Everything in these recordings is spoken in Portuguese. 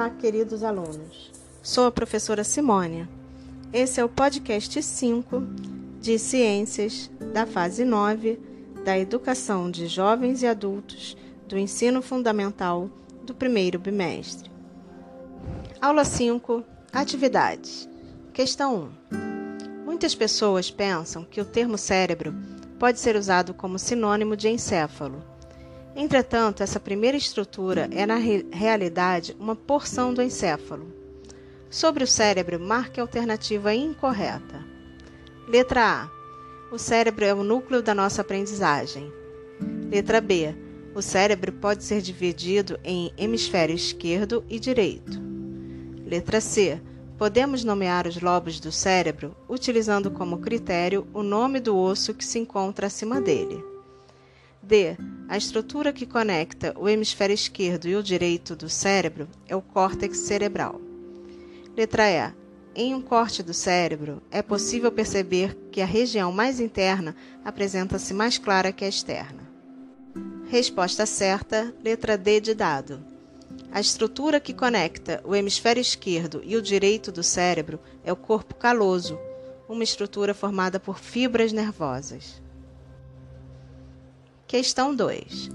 Olá, queridos alunos. Sou a professora Simônia. Esse é o podcast 5 de Ciências da fase 9 da Educação de Jovens e Adultos do Ensino Fundamental do primeiro bimestre. Aula 5 Atividades. Questão 1. Muitas pessoas pensam que o termo cérebro pode ser usado como sinônimo de encéfalo Entretanto, essa primeira estrutura é, na re realidade, uma porção do encéfalo. Sobre o cérebro, marque a alternativa incorreta. Letra A. O cérebro é o núcleo da nossa aprendizagem. Letra B. O cérebro pode ser dividido em hemisfério esquerdo e direito. Letra C. Podemos nomear os lobos do cérebro utilizando como critério o nome do osso que se encontra acima dele. D. A estrutura que conecta o hemisfério esquerdo e o direito do cérebro é o córtex cerebral. Letra E. Em um corte do cérebro, é possível perceber que a região mais interna apresenta-se mais clara que a externa. Resposta certa, letra D de dado. A estrutura que conecta o hemisfério esquerdo e o direito do cérebro é o corpo caloso, uma estrutura formada por fibras nervosas. Questão 2.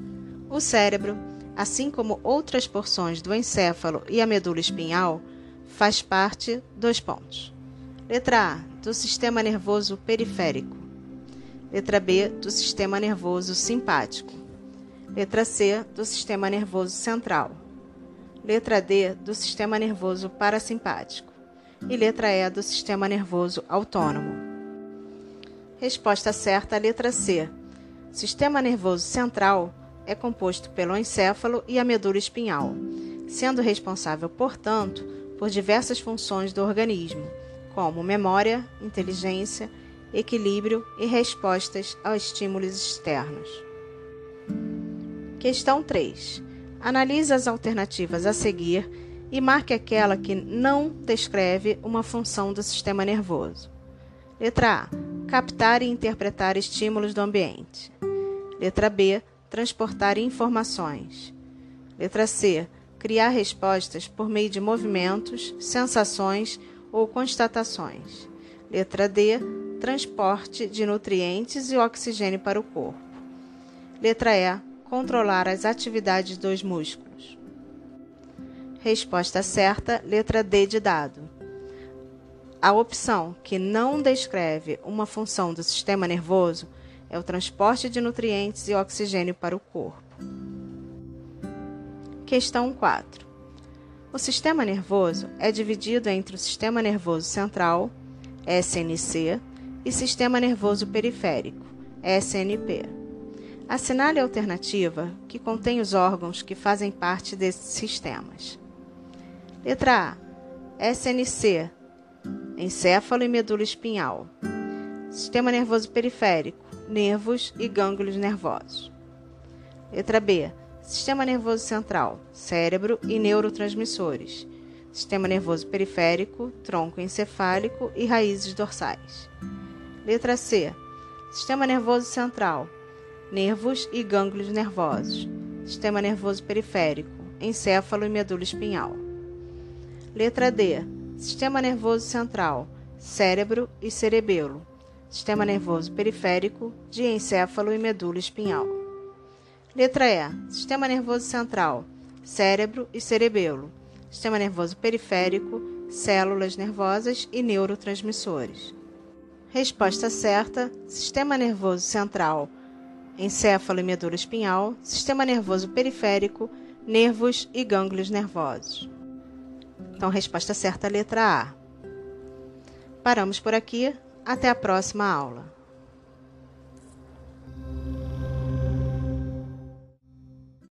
O cérebro, assim como outras porções do encéfalo e a medula espinhal, faz parte dos pontos. Letra A, do sistema nervoso periférico. Letra B, do sistema nervoso simpático. Letra C, do sistema nervoso central. Letra D, do sistema nervoso parasimpático. E letra E, do sistema nervoso autônomo. Resposta certa, letra C, Sistema nervoso central é composto pelo encéfalo e a medula espinhal, sendo responsável, portanto, por diversas funções do organismo, como memória, inteligência, equilíbrio e respostas a estímulos externos. Questão 3. Analise as alternativas a seguir e marque aquela que não descreve uma função do sistema nervoso. Letra A. Captar e interpretar estímulos do ambiente. Letra B. Transportar informações. Letra C. Criar respostas por meio de movimentos, sensações ou constatações. Letra D. Transporte de nutrientes e oxigênio para o corpo. Letra E. Controlar as atividades dos músculos. Resposta certa, letra D de dado. A opção que não descreve uma função do sistema nervoso é o transporte de nutrientes e oxigênio para o corpo. Questão 4. O sistema nervoso é dividido entre o sistema nervoso central, SNC, e sistema nervoso periférico, SNP. Assinale a alternativa que contém os órgãos que fazem parte desses sistemas. Letra A. SNC, encéfalo e medula espinhal. Sistema nervoso periférico, nervos e gânglios nervosos. Letra B. Sistema nervoso central, cérebro e neurotransmissores. Sistema nervoso periférico, tronco encefálico e raízes dorsais. Letra C. Sistema nervoso central, nervos e gânglios nervosos. Sistema nervoso periférico, encéfalo e medula espinhal. Letra D. Sistema nervoso central, cérebro e cerebelo sistema nervoso periférico, diencéfalo e medula espinhal. Letra E. Sistema nervoso central, cérebro e cerebelo. Sistema nervoso periférico, células nervosas e neurotransmissores. Resposta certa: sistema nervoso central, encéfalo e medula espinhal, sistema nervoso periférico, nervos e gânglios nervosos. Então, resposta certa, letra A. Paramos por aqui. Até a próxima aula.